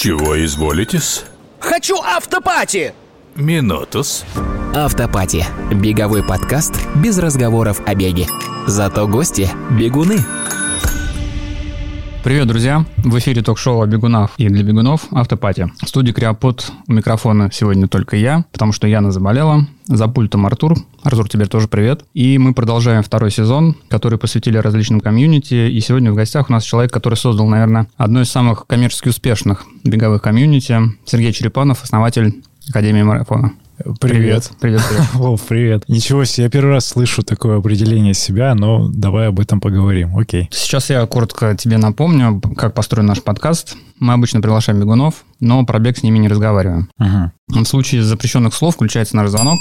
Чего изволитесь? Хочу автопати! Минутус. Автопати. Беговой подкаст без разговоров о беге. Зато гости – бегуны. Привет, друзья! В эфире ток-шоу о бегунах и для бегунов «Автопати». В студии Криопод у микрофона сегодня только я, потому что Яна заболела. За пультом Артур. Артур, тебе тоже привет. И мы продолжаем второй сезон, который посвятили различным комьюнити. И сегодня в гостях у нас человек, который создал, наверное, одно из самых коммерчески успешных беговых комьюнити. Сергей Черепанов, основатель Академии марафона. Привет. Привет, привет. О, привет. Ничего себе, я первый раз слышу такое определение себя, но давай об этом поговорим. Окей. Сейчас я коротко тебе напомню, как построен наш подкаст. Мы обычно приглашаем бегунов, но про бег с ними не разговариваем. Ага. В случае запрещенных слов включается наш звонок.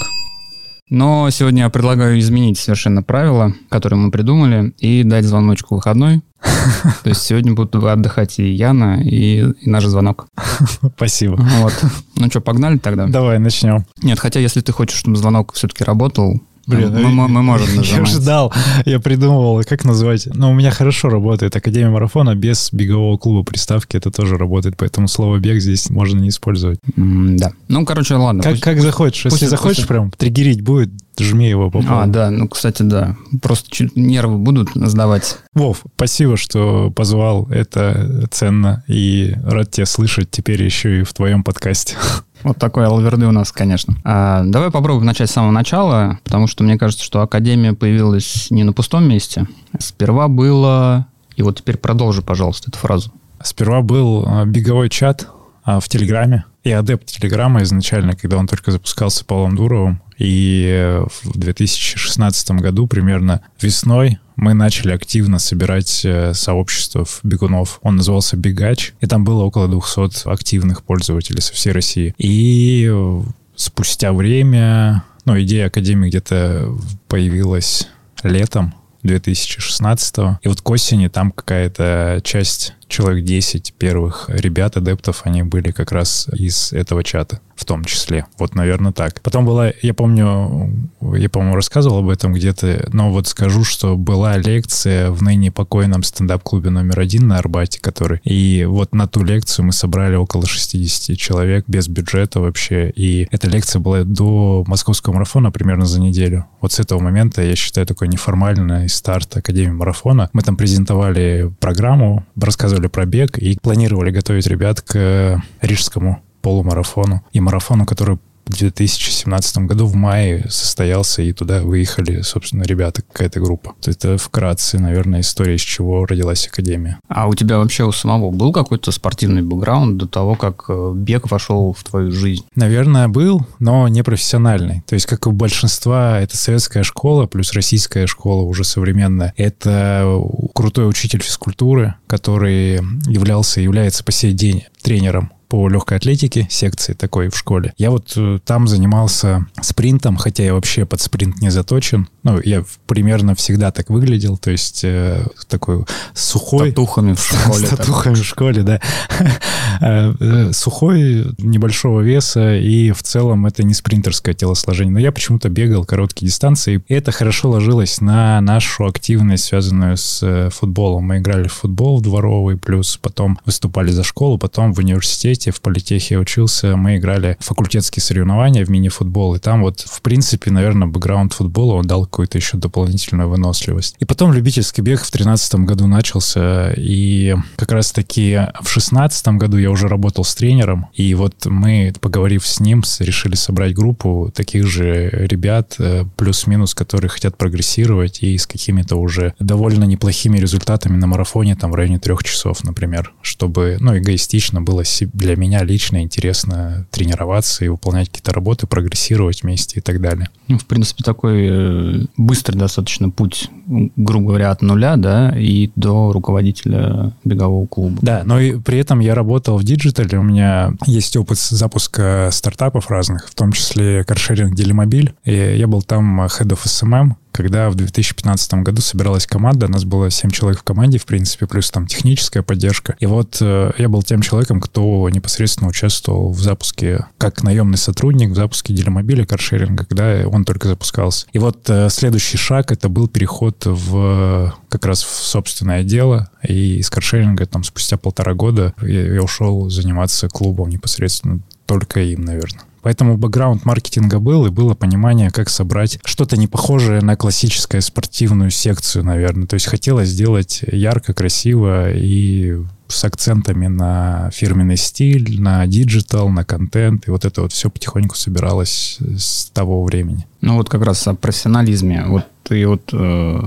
Но сегодня я предлагаю изменить совершенно правила, которые мы придумали, и дать звоночку выходной. То есть сегодня будут отдыхать и Яна, и, и наш звонок. Спасибо. Вот. Ну что, погнали тогда? Давай начнем. Нет, хотя если ты хочешь, чтобы звонок все-таки работал, Блин, мы, мы- мы можем Я нажимать. ждал, я придумывал, как назвать. Но у меня хорошо работает Академия марафона без бегового клуба приставки. Это тоже работает, поэтому слово бег здесь можно не использовать. М, Да. Ну, короче, ладно. Как, пусть- как захочешь. Если пусть- захочешь пусть- прям триггерить будет, жми его по А, да, ну, кстати, да. Просто чуть нервы будут сдавать. Вов, спасибо, что позвал. Это ценно. И рад тебя слышать теперь еще и в твоем подкасте. Вот такой алверды у нас, конечно. А, давай попробуем начать с самого начала, потому что мне кажется, что Академия появилась не на пустом месте. Сперва было... И вот теперь продолжи, пожалуйста, эту фразу. Сперва был а, беговой чат а, в Телеграме. Я адепт Телеграма изначально, когда он только запускался Павлом Дуровым. И э, в 2016 году, примерно весной, мы начали активно собирать э, сообщество бегунов. Он назывался Бегач, и там было около 200 активных пользователей со всей России. И э, спустя время, ну, идея Академии где-то появилась летом 2016 И вот к осени там какая-то часть, человек 10 первых ребят, адептов, они были как раз из этого чата в том числе. Вот, наверное, так. Потом была, я помню, я, по-моему, рассказывал об этом где-то, но вот скажу, что была лекция в ныне покойном стендап-клубе номер один на Арбате, который... И вот на ту лекцию мы собрали около 60 человек без бюджета вообще. И эта лекция была до московского марафона примерно за неделю. Вот с этого момента, я считаю, такой неформальный старт Академии марафона. Мы там презентовали программу, рассказывали про бег и планировали готовить ребят к рижскому полумарафону и марафону, который 2017 году в мае состоялся, и туда выехали, собственно, ребята, какая-то группа. Это вкратце, наверное, история, из чего родилась Академия. А у тебя вообще у самого был какой-то спортивный бэкграунд до того, как э, бег вошел в твою жизнь? Наверное, был, но не профессиональный. То есть, как у большинства, это советская школа плюс российская школа уже современная. Это крутой учитель физкультуры, который являлся и является по сей день тренером по легкой атлетике, секции такой в школе. Я вот э, там занимался спринтом, хотя я вообще под спринт не заточен. Ну, я примерно всегда так выглядел, то есть э, такой сухой. Татухами в школе. С татухами в школе, да. Э, э, Сухой, небольшого веса, и в целом это не спринтерское телосложение. Но я почему-то бегал короткие дистанции, и это хорошо ложилось на нашу активность, связанную с футболом. Мы играли в футбол дворовый, плюс потом выступали за школу, потом в университете, в политехе учился, мы играли факультетские соревнования в мини-футбол, и там вот, в принципе, наверное, бэкграунд футбола, он дал какую-то еще дополнительную выносливость. И потом любительский бег в 2013 году начался, и как раз-таки в 2016 году я уже работал с тренером, и вот мы, поговорив с ним, решили собрать группу таких же ребят, э, плюс-минус, которые хотят прогрессировать и с какими-то уже довольно неплохими результатами на марафоне, там в районе трех часов, например, чтобы, ну, эгоистично было се- для меня лично интересно тренироваться и выполнять какие-то работы, прогрессировать вместе и так далее. Ну, в принципе, такой э, быстрый достаточно путь, грубо говоря, от нуля, да, и до руководителя бегового клуба. Да, но и при этом я работал в digital е, у меня есть опыт запуска стартапов разных, в том числе каршеринг Делимобиль, и я был там head of SMM, когда в 2015 году собиралась команда, у нас было 7 человек в команде, в принципе, плюс там техническая поддержка. И вот э, я был тем человеком, кто непосредственно участвовал в запуске, как наемный сотрудник, в запуске делимобиля, каршеринга, когда он только запускался. И вот э, следующий шаг — это был переход в как раз в собственное дело, и из каршеринга там спустя полтора года я, я ушел заниматься клубом непосредственно только им, наверное. Поэтому бэкграунд маркетинга был, и было понимание, как собрать что-то не похожее на классическую спортивную секцию, наверное. То есть хотелось сделать ярко, красиво и с акцентами на фирменный стиль, на digital, на контент. И вот это вот все потихоньку собиралось с того времени. Ну вот как раз о профессионализме. Вот ты вот э,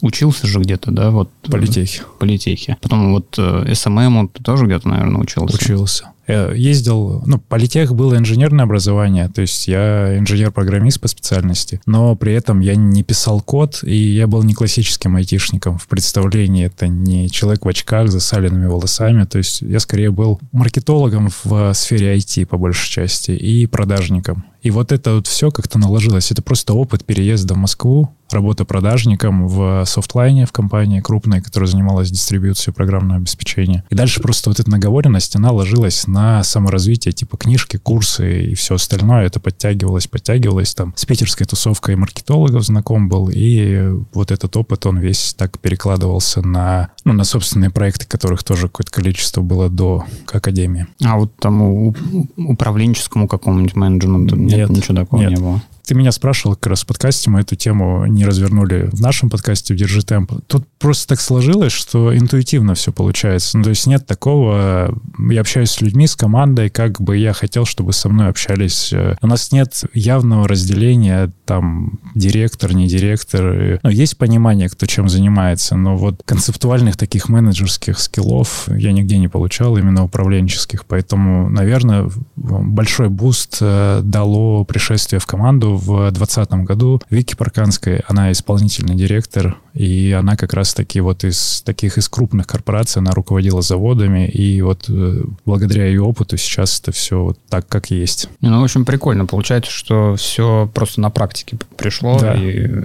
учился же где-то, да? Вот, Политехе. Политехе. Потом вот э, SMM ты тоже где-то, наверное, учился? Учился. Я ездил, ну, политех было инженерное образование, то есть я инженер-программист по специальности, но при этом я не писал код, и я был не классическим айтишником в представлении. Это не человек в очках с засаленными волосами, то есть я скорее был маркетологом в сфере IT по большей части и продажником. И вот это вот все как-то наложилось. Это просто опыт переезда в Москву, работа продажником в софтлайне в компании крупной, которая занималась дистрибьюцией программного обеспечения. И дальше просто вот эта наговоренность, она ложилась на саморазвитие, типа книжки, курсы и все остальное. Это подтягивалось, подтягивалось. Там с питерской тусовкой маркетологов знаком был. И вот этот опыт, он весь так перекладывался на, ну, на собственные проекты, которых тоже какое-то количество было до академии. А вот тому управленческому какому-нибудь менеджменту нет, ничего такого нет. не было. Ты меня спрашивал как раз в подкасте, мы эту тему не развернули в нашем подкасте в «Держи темп». Тут просто так сложилось, что интуитивно все получается. Ну, то есть нет такого... Я общаюсь с людьми, с командой, как бы я хотел, чтобы со мной общались. У нас нет явного разделения, там, директор, не директор. Ну, есть понимание, кто чем занимается, но вот концептуальных таких менеджерских скиллов я нигде не получал, именно управленческих. Поэтому, наверное, большой boost э, дало пришествие в команду в 2020 году Вики Парканская, она исполнительный директор, и она как раз-таки вот из таких из крупных корпораций, она руководила заводами, и вот э, благодаря ее опыту сейчас это все вот так, как есть. Ну, в общем, прикольно. Получается, что все просто на практике пришло, да. и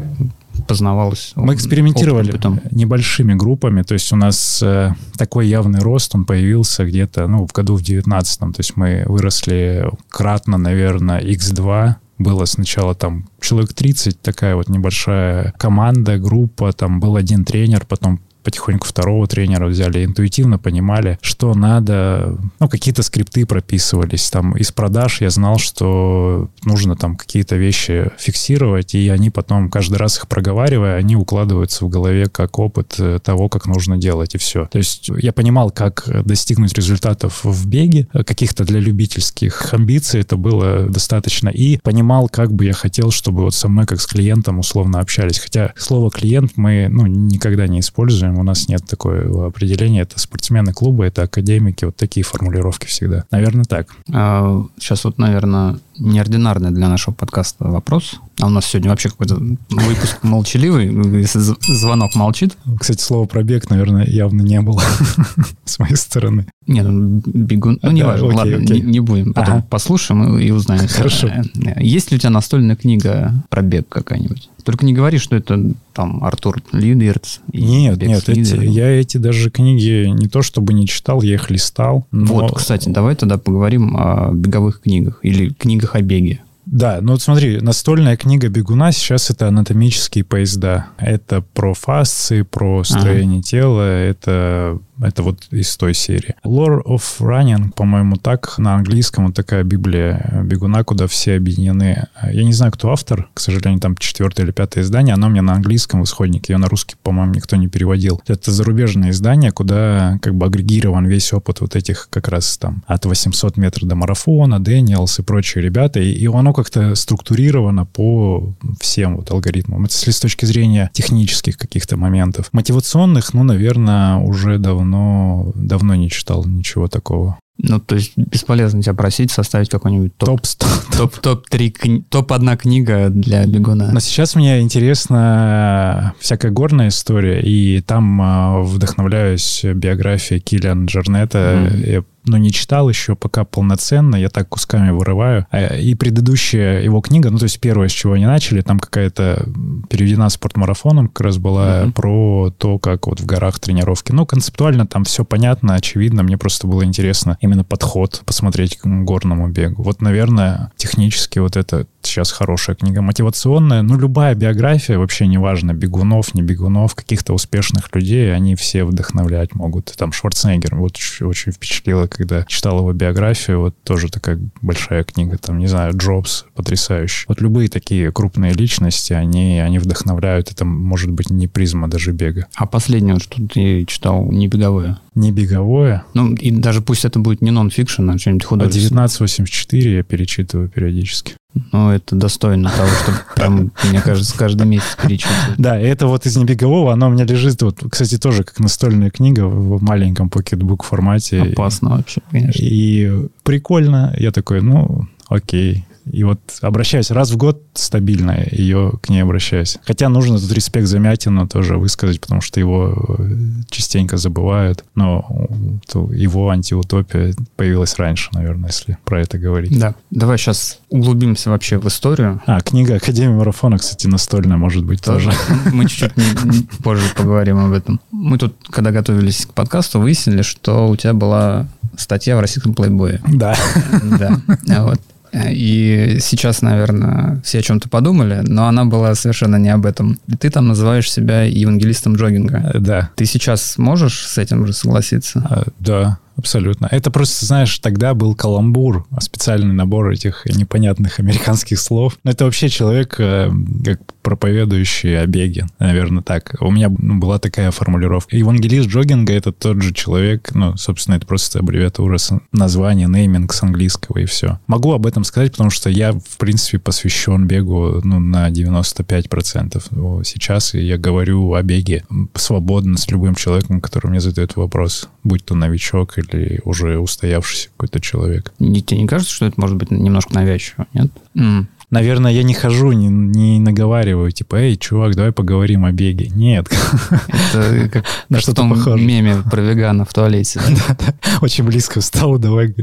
познавалось. Мы экспериментировали небольшими группами, то есть у нас э, такой явный рост, он появился где-то, ну, в году в 19 то есть мы выросли кратно, наверное, x2, было сначала там человек 30, такая вот небольшая команда, группа, там был один тренер, потом потихоньку второго тренера взяли, интуитивно понимали, что надо, ну, какие-то скрипты прописывались, там, из продаж я знал, что нужно там какие-то вещи фиксировать, и они потом, каждый раз их проговаривая, они укладываются в голове как опыт э, того, как нужно делать, и все. То есть я понимал, как достигнуть результатов в беге, каких-то для любительских амбиций это было достаточно, и понимал, как бы я хотел, чтобы вот со мной, как с клиентом, условно общались. Хотя слово «клиент» мы, ну, никогда не используем, у нас нет такого определения. Это спортсмены клуба, это академики, вот такие формулировки всегда. Наверное, так. А, сейчас вот, наверное, неординарный для нашего подкаста вопрос. А у нас сегодня вообще какой-то выпуск молчаливый, если звонок молчит. Кстати, слово пробег, наверное, явно не было с моей стороны. Нет, ну, бегун... Ну, не важно, ладно, Не, будем. Потом послушаем и, узнаем. Хорошо. Есть ли у тебя настольная книга про бег какая-нибудь? Только не говори, что это там Артур Лидерц. Нет, нет, эти, я эти даже книги не то чтобы не читал, я их листал. Но... Вот, кстати, давай тогда поговорим о беговых книгах или книгах о беге. Да, ну вот смотри, настольная книга бегуна сейчас это анатомические поезда. Это про фасции, про строение ага. тела, это это вот из той серии. Lore of Running, по-моему, так на английском вот такая библия бегуна, куда все объединены. Я не знаю, кто автор, к сожалению, там четвертое или пятое издание, оно мне на английском в исходнике, ее на русский, по-моему, никто не переводил. Это зарубежное издание, куда как бы агрегирован весь опыт вот этих как раз там от 800 метров до марафона, Дэниелс и прочие ребята, и, и оно как-то структурировано по всем вот алгоритмам. Это с точки зрения технических каких-то моментов. Мотивационных, ну, наверное, уже давно но давно не читал ничего такого. Ну, то есть бесполезно тебя просить составить какой-нибудь топ... Топ, топ, топ-3, топ-1 книга для бегуна. Но сейчас мне интересна всякая горная история, и там э, вдохновляюсь биографией Киллиан Джернета. Mm. Я но не читал еще пока полноценно, я так кусками вырываю. А, и предыдущая его книга, ну, то есть первое, с чего они начали, там какая-то переведена спортмарафоном, как раз была mm-hmm. про то, как вот в горах тренировки. Ну, концептуально там все понятно, очевидно, мне просто было интересно именно подход посмотреть к горному бегу. Вот, наверное, технически вот это сейчас хорошая книга. Мотивационная, ну, любая биография, вообще неважно, бегунов, не бегунов, каких-то успешных людей, они все вдохновлять могут. Там Шварценеггер, вот очень впечатлило, когда читал его биографию, вот тоже такая большая книга, там, не знаю, Джобс, потрясающий. Вот любые такие крупные личности, они, они вдохновляют, это может быть не призма даже бега. А последнее, что ты читал, не беговое? Не беговое? Ну, и даже пусть это будет не нон-фикшн, а что-нибудь художественное. А 1984 я перечитываю периодически. Ну, это достойно того, чтобы прям, мне кажется, каждый месяц перечитывать. Да, это вот из небегового, оно у меня лежит, вот, кстати, тоже как настольная книга в маленьком pocketbook формате. Опасно вообще, конечно. И прикольно. Я такой, ну, окей, и вот обращаюсь раз в год стабильно, ее к ней обращаюсь. Хотя нужно тут респект Замятину тоже высказать, потому что его э, частенько забывают. Но его антиутопия появилась раньше, наверное, если про это говорить. Да. Давай сейчас углубимся вообще в историю. А, книга Академии марафона, кстати, настольная, может быть, тоже. Мы чуть-чуть позже поговорим об этом. Мы тут, когда готовились к подкасту, выяснили, что у тебя была статья в российском плейбое. Да. Да. Вот. И сейчас, наверное, все о чем-то подумали, но она была совершенно не об этом. Ты там называешь себя евангелистом джогинга. Да. Ты сейчас можешь с этим уже согласиться? А, да. Абсолютно. Это просто, знаешь, тогда был каламбур, специальный набор этих непонятных американских слов. Но это вообще человек, э, как проповедующий о беге, наверное, так. У меня ну, была такая формулировка. Евангелист джогинга — это тот же человек, ну, собственно, это просто аббревиатура название, нейминг с английского и все. Могу об этом сказать, потому что я, в принципе, посвящен бегу ну, на 95% сейчас, и я говорю о беге свободно с любым человеком, который мне задает вопрос, будь то новичок или уже устоявшийся какой-то человек. Не, тебе не кажется, что это может быть немножко навязчиво, нет? Mm наверное, я не хожу, не, не наговариваю, типа, эй, чувак, давай поговорим о беге. Нет. Это как на что-то похоже. меме про вегана в туалете. Очень близко встал, давай.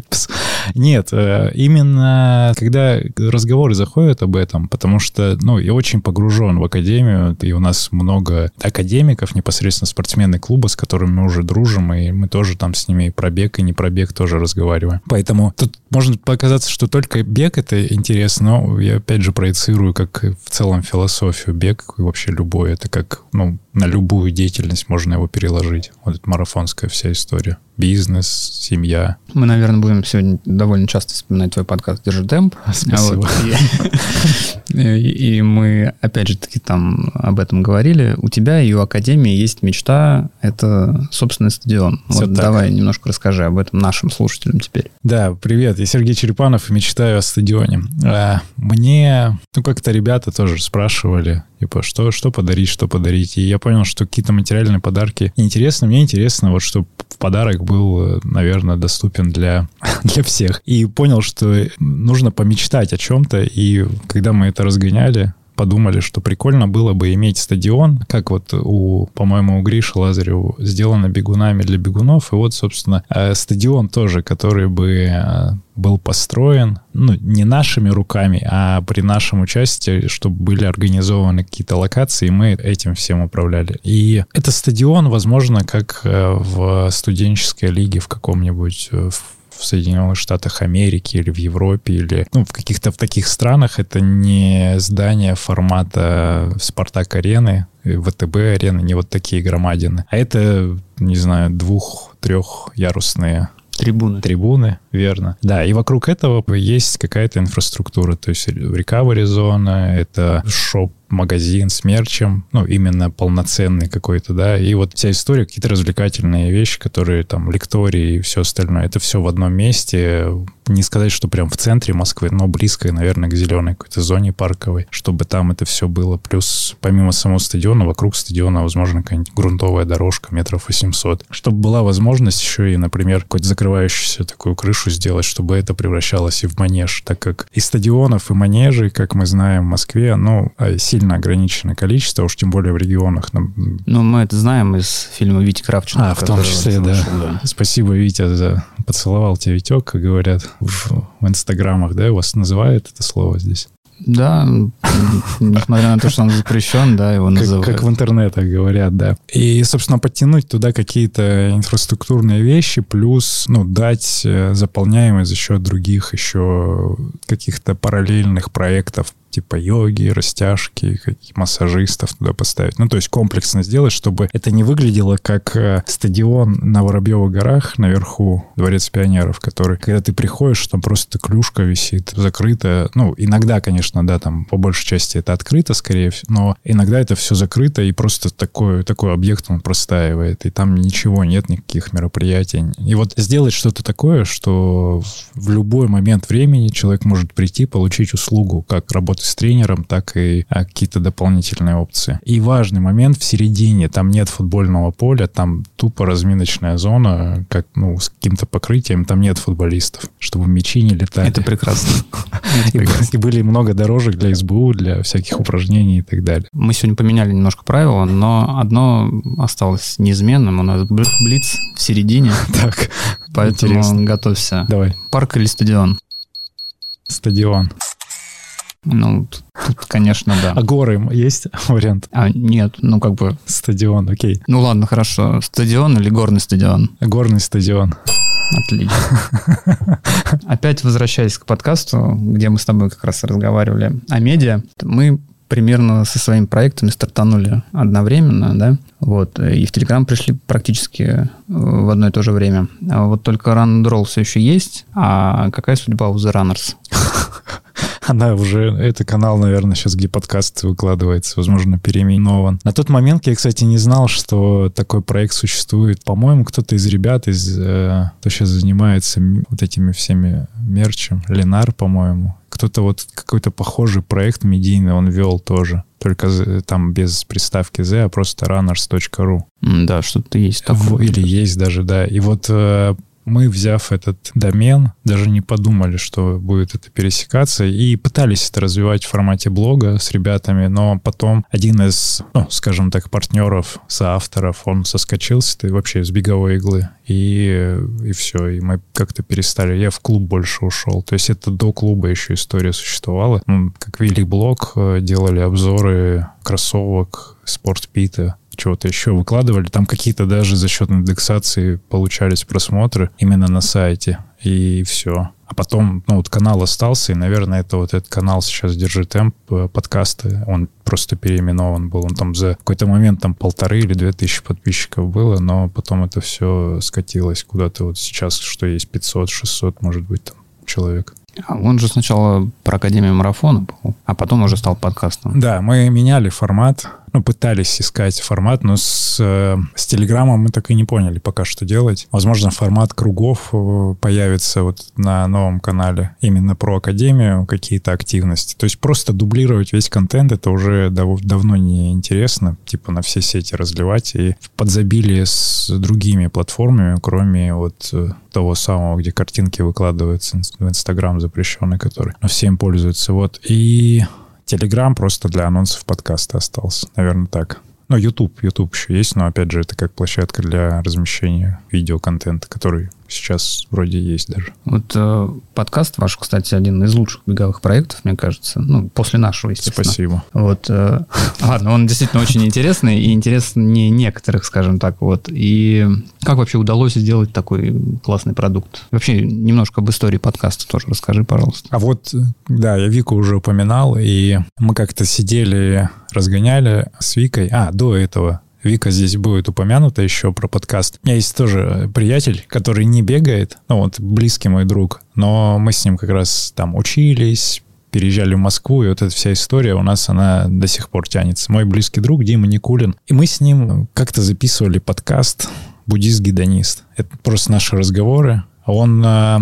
Нет, э, именно когда разговоры заходят об этом, потому что, ну, я очень погружен в академию, и у нас много академиков, непосредственно спортсмены клуба, с которыми мы уже дружим, и мы тоже там с ними про бег и не про бег тоже разговариваем. Поэтому тут может показаться, что только бег это интересно, но я опять же проецирую как в целом философию. Бег вообще любой, это как, ну, на любую деятельность можно его переложить. Вот эта марафонская вся история. Бизнес, семья. Мы, наверное, будем сегодня довольно часто вспоминать твой подкаст «Держи темп». Спасибо. Вот. И, и мы, опять же таки, там об этом говорили. У тебя и у Академии есть мечта — это собственный стадион. Все вот так. давай немножко расскажи об этом нашим слушателям теперь. Да, привет. Я Сергей Черепанов и мечтаю о стадионе. А, мне, ну, как-то ребята тоже спрашивали, Типа, что, что подарить, что подарить. И я понял, что какие-то материальные подарки интересны. Мне интересно, вот, чтобы подарок был, наверное, доступен для, для всех. И понял, что нужно помечтать о чем-то. И когда мы это разгоняли, подумали, что прикольно было бы иметь стадион, как вот у, по-моему, у Гриши Лазареву сделано бегунами для бегунов. И вот, собственно, э, стадион тоже, который бы э, был построен, ну, не нашими руками, а при нашем участии, чтобы были организованы какие-то локации, и мы этим всем управляли. И это стадион, возможно, как э, в студенческой лиге в каком-нибудь в Соединенных Штатах Америки или в Европе или ну, в каких-то в таких странах это не здание формата Спартак-арены, ВТБ-арены, не вот такие громадины, а это, не знаю, двух-трехярусные Трибуны. Трибуны, верно. Да, и вокруг этого есть какая-то инфраструктура, то есть recovery зона, это шоп магазин с мерчем, ну, именно полноценный какой-то, да, и вот вся история, какие-то развлекательные вещи, которые там, лектории и все остальное, это все в одном месте, не сказать, что прям в центре Москвы, но близко, наверное, к зеленой какой-то зоне парковой, чтобы там это все было, плюс помимо самого стадиона, вокруг стадиона, возможно, какая-нибудь грунтовая дорожка метров 800, чтобы была возможность еще и, например, какую-то закрывающуюся такую крышу сделать, чтобы это превращалось и в манеж, так как и стадионов, и манежей, как мы знаем в Москве, ну, сильно ограниченное количество, уж тем более в регионах. Ну, мы это знаем из фильма Вити Кравченко. А, в том числе, да. вышел, Спасибо, Витя, за поцеловал тебя Витек, как говорят в, в инстаграмах, да, у вас называют это слово здесь? Да, несмотря на то, что он запрещен, да, его Как, называют. как в интернетах говорят, да. И, собственно, подтянуть туда какие-то инфраструктурные вещи, плюс, ну, дать э, заполняемость за счет других еще каких-то параллельных проектов, типа йоги, растяжки, массажистов туда поставить. Ну, то есть комплексно сделать, чтобы это не выглядело как э, стадион на Воробьевых горах наверху, Дворец пионеров, который, когда ты приходишь, там просто клюшка висит, закрыта. Ну, иногда, конечно, да, там по большей части это открыто, скорее всего, но иногда это все закрыто, и просто такой, такой объект он простаивает, и там ничего нет, никаких мероприятий. И вот сделать что-то такое, что в любой момент времени человек может прийти, получить услугу, как работы с тренером, так и а, какие-то дополнительные опции. И важный момент в середине, там нет футбольного поля, там тупо разминочная зона, как, ну, с каким-то покрытием, там нет футболистов, чтобы мячи не летали. Это прекрасно. И, были много дорожек для СБУ, для всяких упражнений и так далее. Мы сегодня поменяли немножко правила, но одно осталось неизменным. У нас бл- блиц в середине, Так, поэтому готовься. давай. Парк или стадион? Стадион. Ну, тут, конечно, А да. горы есть вариант? А, нет, ну как бы... Стадион, окей. Ну ладно, хорошо. Стадион или горный стадион? Горный стадион. Отлично. Опять возвращаясь к подкасту, где мы с тобой как раз разговаривали о медиа, мы примерно со своими проектами стартанули одновременно, да, вот, и в Телеграм пришли практически э, в одно и то же время. А вот только Run and Roll все еще есть, а какая судьба у The Runners? Она уже, это канал, наверное, сейчас, где подкаст выкладывается, возможно, переименован. На тот момент я, кстати, не знал, что такой проект существует. По-моему, кто-то из ребят, из, э, кто сейчас занимается вот этими всеми мерчем, Ленар, по-моему, кто-то вот какой-то похожий проект медийный он вел тоже. Только з- там без приставки Z, а просто runners.ru. Да, что-то есть такое. Или есть даже, да. И вот э, мы, взяв этот домен, даже не подумали, что будет это пересекаться, и пытались это развивать в формате блога с ребятами, но потом один из, ну, скажем так, партнеров, соавторов, он соскочил с этой вообще с беговой иглы, и, и все, и мы как-то перестали. Я в клуб больше ушел. То есть это до клуба еще история существовала. Мы как вели блог, э, делали обзоры кроссовок, спортпита, чего-то еще выкладывали. Там какие-то даже за счет индексации получались просмотры именно на сайте. И все. А потом, ну, вот канал остался, и, наверное, это вот этот канал сейчас держит темп э, подкасты. Он просто переименован был. Он там за какой-то момент там полторы или две тысячи подписчиков было, но потом это все скатилось куда-то вот сейчас, что есть 500-600, может быть, там человек. А Он же сначала про Академию марафона был, а потом уже стал подкастом. Да, мы меняли формат, ну, пытались искать формат, но с, э, с Телеграмом мы так и не поняли пока, что делать. Возможно, формат кругов э, появится вот на новом канале именно про Академию, какие-то активности. То есть просто дублировать весь контент, это уже дав- давно не интересно, типа на все сети разливать и в подзабилие с другими платформами, кроме вот э, того самого, где картинки выкладываются в Инстаграм запрещенный, который ну, всем пользуется. Вот. И Телеграм просто для анонсов подкаста остался. Наверное, так. Ну, YouTube, YouTube еще есть, но, опять же, это как площадка для размещения видеоконтента, который сейчас вроде есть даже. Вот э, подкаст ваш, кстати, один из лучших беговых проектов, мне кажется. Ну, после нашего, естественно. Спасибо. Вот, э, ладно, он действительно очень интересный и интереснее некоторых, скажем так, вот. И как вообще удалось сделать такой классный продукт? Вообще немножко об истории подкаста тоже расскажи, пожалуйста. А вот, да, я Вику уже упоминал, и мы как-то сидели, разгоняли с Викой. А, до этого Вика здесь будет упомянута еще про подкаст. У меня есть тоже приятель, который не бегает, ну вот близкий мой друг, но мы с ним как раз там учились, переезжали в Москву, и вот эта вся история у нас, она до сих пор тянется. Мой близкий друг Дима Никулин. И мы с ним как-то записывали подкаст «Буддист-гедонист». Это просто наши разговоры. Он э,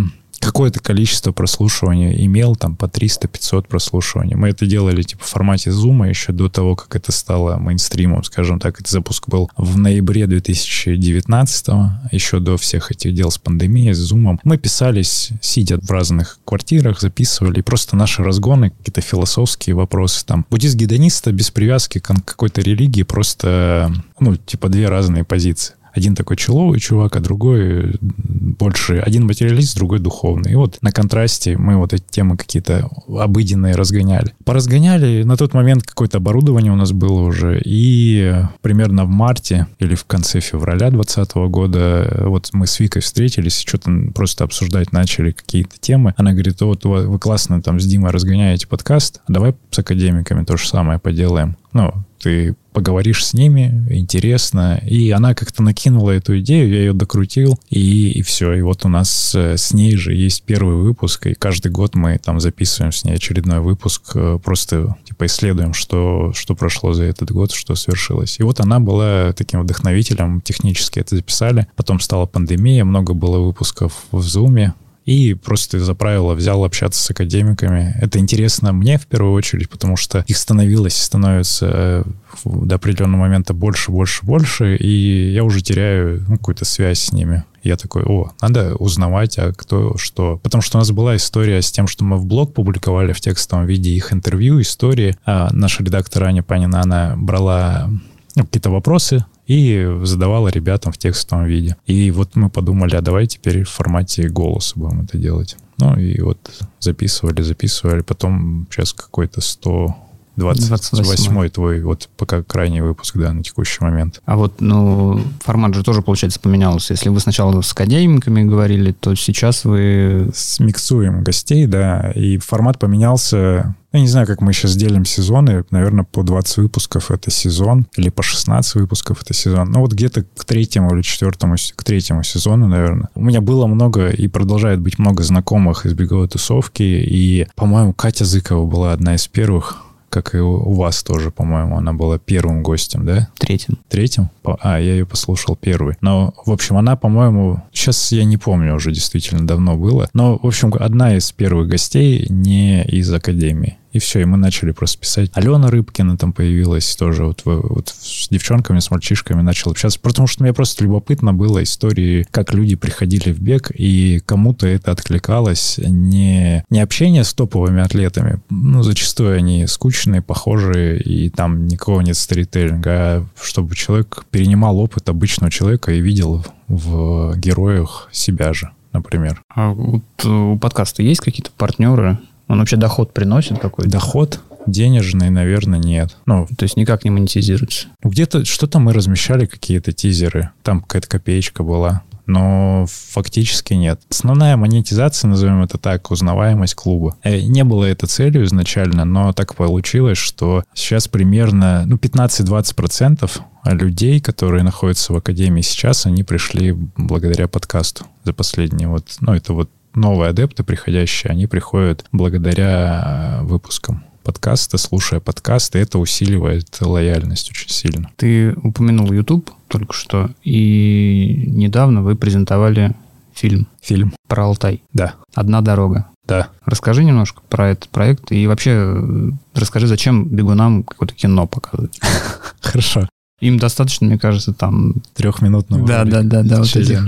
какое-то количество прослушиваний имел, там по 300-500 прослушиваний. Мы это делали типа в формате зума еще до того, как это стало мейнстримом, скажем так. Этот запуск был в ноябре 2019 еще до всех этих дел с пандемией, с зумом. Мы писались, сидя в разных квартирах, записывали, и просто наши разгоны, какие-то философские вопросы там. Буддист-гедониста без привязки к какой-то религии, просто, ну, типа две разные позиции. Один такой человый чувак, а другой больше... Один материалист, другой духовный. И вот на контрасте мы вот эти темы какие-то обыденные разгоняли. Поразгоняли, на тот момент какое-то оборудование у нас было уже, и примерно в марте или в конце февраля 2020 года вот мы с Викой встретились, что-то просто обсуждать начали какие-то темы. Она говорит, вот вы классно там с Димой разгоняете подкаст, давай с академиками то же самое поделаем. Ну, ты поговоришь с ними, интересно. И она как-то накинула эту идею, я ее докрутил, и, и все. И вот у нас э, с ней же есть первый выпуск, и каждый год мы там записываем с ней очередной выпуск, э, просто типа исследуем, что, что прошло за этот год, что свершилось. И вот она была таким вдохновителем, технически это записали. Потом стала пандемия, много было выпусков в Zoom, и просто из-за правила взял общаться с академиками. Это интересно мне в первую очередь, потому что их становилось, становится э, до определенного момента больше, больше, больше, и я уже теряю ну, какую-то связь с ними. Я такой, о, надо узнавать, а кто что. Потому что у нас была история с тем, что мы в блог публиковали в текстовом виде их интервью, истории. А наша редактор Аня Панина, она брала ну, какие-то вопросы и задавала ребятам в текстовом виде. И вот мы подумали, а давай теперь в формате голоса будем это делать. Ну и вот записывали, записывали, потом сейчас какой-то 100 28 твой, вот пока крайний выпуск, да, на текущий момент. А вот, ну, формат же тоже, получается, поменялся. Если вы сначала с академиками говорили, то сейчас вы... Смиксуем гостей, да, и формат поменялся я не знаю, как мы сейчас делим сезоны. Наверное, по 20 выпусков это сезон, или по 16 выпусков это сезон. Ну, вот где-то к третьему или четвертому, к третьему сезону, наверное. У меня было много и продолжает быть много знакомых из беговой тусовки. И, по-моему, Катя Зыкова была одна из первых как и у вас тоже, по-моему, она была первым гостем, да? Третьим. Третьим? А, я ее послушал первый. Но, в общем, она, по-моему, сейчас я не помню, уже действительно давно было. Но, в общем, одна из первых гостей не из Академии. И все, и мы начали просто писать. Алена Рыбкина там появилась тоже, вот, вот с девчонками, с мальчишками начал общаться, потому что мне просто любопытно было истории, как люди приходили в бег, и кому-то это откликалось. Не, не общение с топовыми атлетами, ну, зачастую они скучные, похожие, и там никого нет сторителлинга, а чтобы человек перенимал опыт обычного человека и видел в героях себя же например. А вот у подкаста есть какие-то партнеры, он вообще доход приносит какой-то? Доход? Денежный, наверное, нет. Ну, то есть никак не монетизируется. Ну, где-то что-то мы размещали, какие-то тизеры. Там какая-то копеечка была но фактически нет. Основная монетизация, назовем это так, узнаваемость клуба. Э, не было это целью изначально, но так получилось, что сейчас примерно ну, 15-20% людей, которые находятся в Академии сейчас, они пришли благодаря подкасту за последние вот, ну это вот новые адепты приходящие, они приходят благодаря э, выпускам подкаста, слушая подкасты, это усиливает лояльность очень сильно. Ты упомянул YouTube только что, и недавно вы презентовали фильм. Фильм. Про Алтай. Да. «Одна дорога». Да. Расскажи немножко про этот проект и вообще э, расскажи, зачем бегунам какое-то кино показывать. Хорошо. Им достаточно, мне кажется, там... Трехминутного. Да, да, да, да, вот этих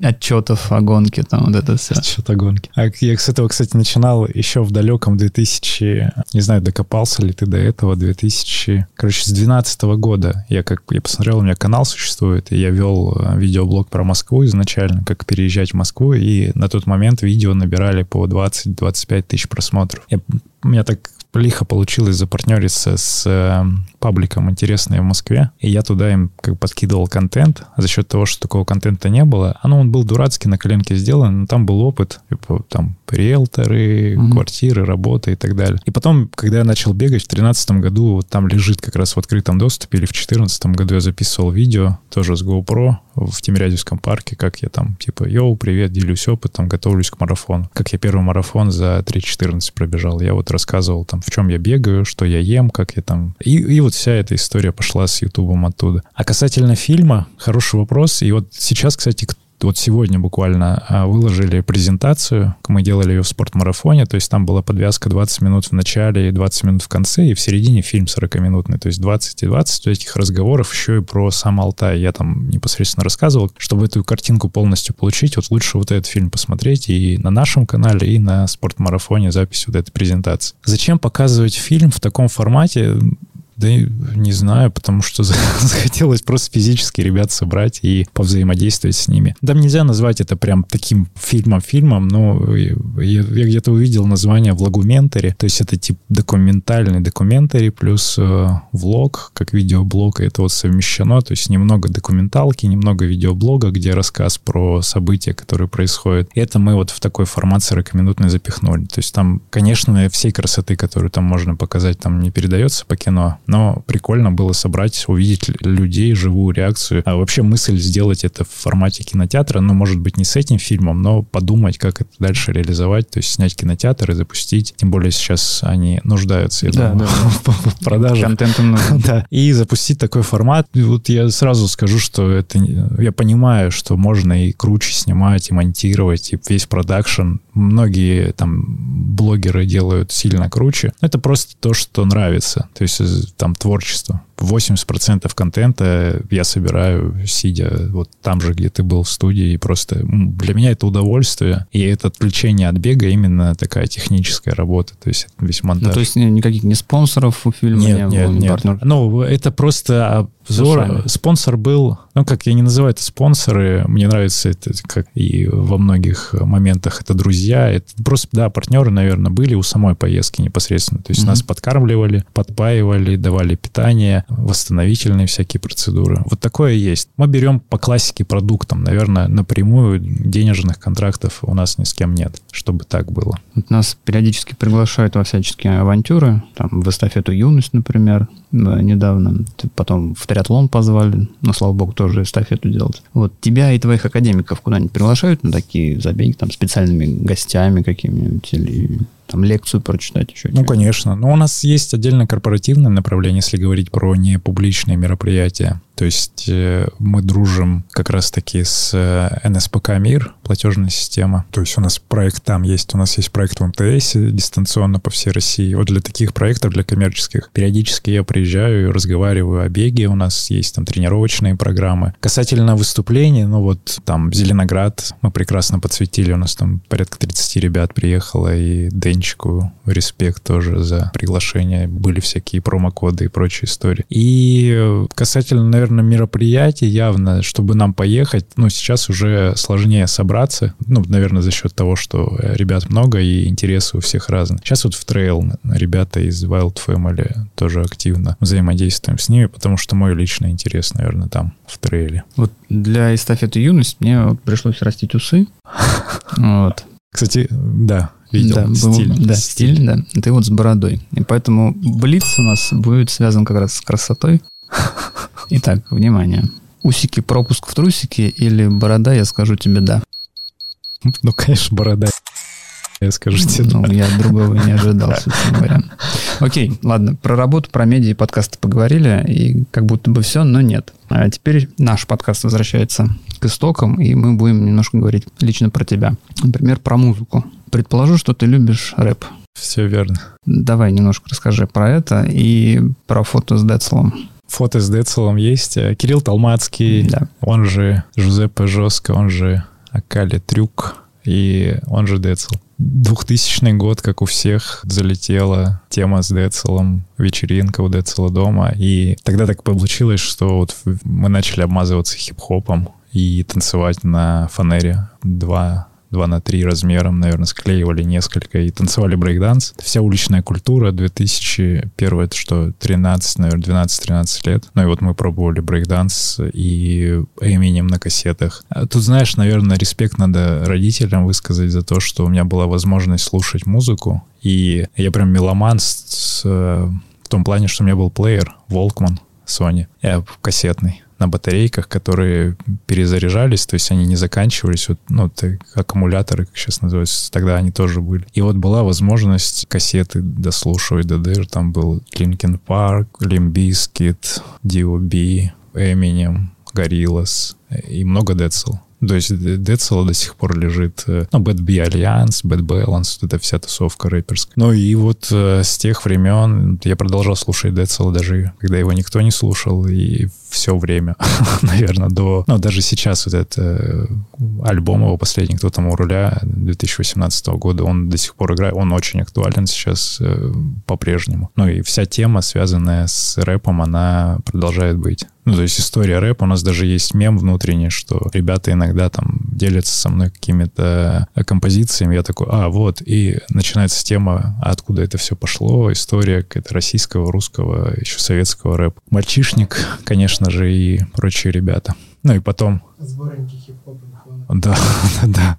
отчетов о гонке, там вот это все. Отчет о гонке. А я с этого, кстати, начинал еще в далеком 2000, не знаю, докопался ли ты до этого, 2000, короче, с 2012 года. Я как, я посмотрел, у меня канал существует, и я вел э, видеоблог про Москву изначально, как переезжать в Москву, и на тот момент видео набирали по 20-25 тысяч просмотров. Я, у меня так лихо получилось запартнериться с пабликом «Интересное в Москве», и я туда им как подкидывал контент. За счет того, что такого контента не было, оно он был дурацкий, на коленке сделан, но там был опыт, типа, там риэлторы, mm-hmm. квартиры, работа и так далее. И потом, когда я начал бегать в 2013 году, вот там лежит как раз в открытом доступе, или в 2014 году я записывал видео тоже с GoPro в Тимирязевском парке, как я там, типа, йоу, привет, делюсь опытом, готовлюсь к марафону. Как я первый марафон за 3.14 пробежал. Я вот рассказывал там, в чем я бегаю, что я ем, как я там... И, и вот вся эта история пошла с Ютубом оттуда. А касательно фильма, хороший вопрос. И вот сейчас, кстати, вот сегодня буквально а, выложили презентацию, мы делали ее в спортмарафоне, то есть там была подвязка 20 минут в начале и 20 минут в конце, и в середине фильм 40-минутный, то есть 20 и 20 этих разговоров еще и про сам Алтай. Я там непосредственно рассказывал, чтобы эту картинку полностью получить, вот лучше вот этот фильм посмотреть и на нашем канале, и на спортмарафоне запись вот этой презентации. Зачем показывать фильм в таком формате? Да не знаю, потому что захотелось просто физически ребят собрать и повзаимодействовать с ними. Да нельзя назвать это прям таким фильмом-фильмом, но я, я где-то увидел название влагументари, то есть это тип документальный документари плюс э, влог, как видеоблог, и это вот совмещено, то есть немного документалки, немного видеоблога, где рассказ про события, которые происходят. И это мы вот в такой формат 40-минутный запихнули. То есть там, конечно, всей красоты, которую там можно показать, там не передается по кино, но прикольно было собрать, увидеть людей, живую реакцию. А вообще мысль сделать это в формате кинотеатра, ну, может быть, не с этим фильмом, но подумать, как это дальше реализовать, то есть снять кинотеатр и запустить. Тем более сейчас они нуждаются, я да, думаю, да. в продаже. Контентом Да. И запустить такой формат. Вот я сразу скажу, что это... Я понимаю, что можно и круче снимать, и монтировать, и весь продакшн. Многие там блогеры делают сильно круче. Это просто то, что нравится. То есть там творчество. 80% контента я собираю, сидя вот там же, где ты был в студии. И просто для меня это удовольствие. И это отвлечение от бега именно такая техническая работа. То есть это весь монтаж. Ну, то есть никаких не спонсоров у фильма нет, не нет, было, нет. партнеров? Ну, это просто обзор. Спонсор был, ну, как я не называю это спонсоры, мне нравится это, как и во многих моментах это друзья. Это просто, да, партнеры, наверное, были у самой поездки непосредственно. То есть mm-hmm. нас подкармливали, подпаивали, давали питание, восстановительные всякие процедуры. Вот такое есть. Мы берем по классике продуктам. Наверное, напрямую денежных контрактов у нас ни с кем нет, чтобы так было. Вот нас периодически приглашают во всяческие авантюры, там, в эстафету «Юность», например, недавно. Потом в триатлон позвали, но, слава богу, тоже эстафету делать. Вот тебя и твоих академиков куда-нибудь приглашают на такие забеги, там, специальными гостями какими-нибудь или там лекцию прочитать еще. Ну, конечно. Но у нас есть отдельно корпоративное направление, если говорить про непубличные мероприятия. То есть э, мы дружим как раз-таки с э, НСПК МИР, платежная система. То есть у нас проект там есть, у нас есть проект в МТС дистанционно по всей России. Вот для таких проектов, для коммерческих, периодически я приезжаю и разговариваю о беге. У нас есть там тренировочные программы. Касательно выступлений, ну вот там Зеленоград мы прекрасно подсветили. У нас там порядка 30 ребят приехало, и Денчику респект тоже за приглашение. Были всякие промокоды и прочие истории. И касательно, наверное, мероприятий явно, чтобы нам поехать, ну, сейчас уже сложнее собраться, ну, наверное, за счет того, что ребят много и интересы у всех разные. Сейчас вот в трейл ребята из Wild Family тоже активно взаимодействуем с ними, потому что мой личный интерес, наверное, там, в трейле. Вот для эстафеты юность мне вот пришлось растить усы. Вот. Кстати, да, видел. Да, стиль. Был, да, стиль, стиль, да. Ты вот с бородой. И поэтому блиц у нас будет связан как раз с красотой. Итак, внимание. Усики пропуск в трусики или борода, я скажу тебе да. Ну, конечно, борода. Я скажу тебе Ну, я другого не ожидал, собственно говоря. Окей, ладно, про работу, про медиа и подкасты поговорили, и как будто бы все, но нет. А теперь наш подкаст возвращается к истокам, и мы будем немножко говорить лично про тебя. Например, про музыку. Предположу, что ты любишь рэп. Все верно. Давай немножко расскажи про это и про фото с Децлом фото с Децелом есть. Кирилл Толмацкий, да. он же Жузеппе Жестко, он же Акали Трюк и он же Децл. 2000 год, как у всех, залетела тема с Децелом, вечеринка у Децела дома. И тогда так получилось, что вот мы начали обмазываться хип-хопом и танцевать на фанере. Два 2 на 3 размером, наверное, склеивали несколько и танцевали брейкданс. Вся уличная культура 2001, это что, 13, наверное, 12-13 лет. Ну и вот мы пробовали брейкданс и Эминем на кассетах. А тут, знаешь, наверное, респект надо родителям высказать за то, что у меня была возможность слушать музыку. И я прям меломан с, с, в том плане, что у меня был плеер Walkman Sony, я кассетный на батарейках, которые перезаряжались, то есть они не заканчивались, вот, ну, это аккумуляторы, как сейчас называются, тогда они тоже были. И вот была возможность кассеты дослушивать до дыр, там был Linkin Park, Limp Bizkit, D.O.B., Eminem, Gorillaz и много Децл. То есть Децела до сих пор лежит, э, ну, Bad B Alliance, Bad Balance, вот эта вся тусовка рэперская. Ну и вот э, с тех времен я продолжал слушать Децела даже, когда его никто не слушал, и все время, наверное, до... Ну, даже сейчас вот этот э, альбом его последний «Кто там у руля» 2018 года, он до сих пор играет, он очень актуален сейчас э, по-прежнему. Ну и вся тема, связанная с рэпом, она продолжает быть. Ну, то есть история рэпа, у нас даже есть мем внутренний, что ребята иногда там делятся со мной какими-то композициями, я такой, а, вот, и начинается тема, а откуда это все пошло, история какая-то российского, русского, еще советского рэпа. Мальчишник, конечно же, и прочие ребята. Ну и потом... Сборники хип-хоп да, да,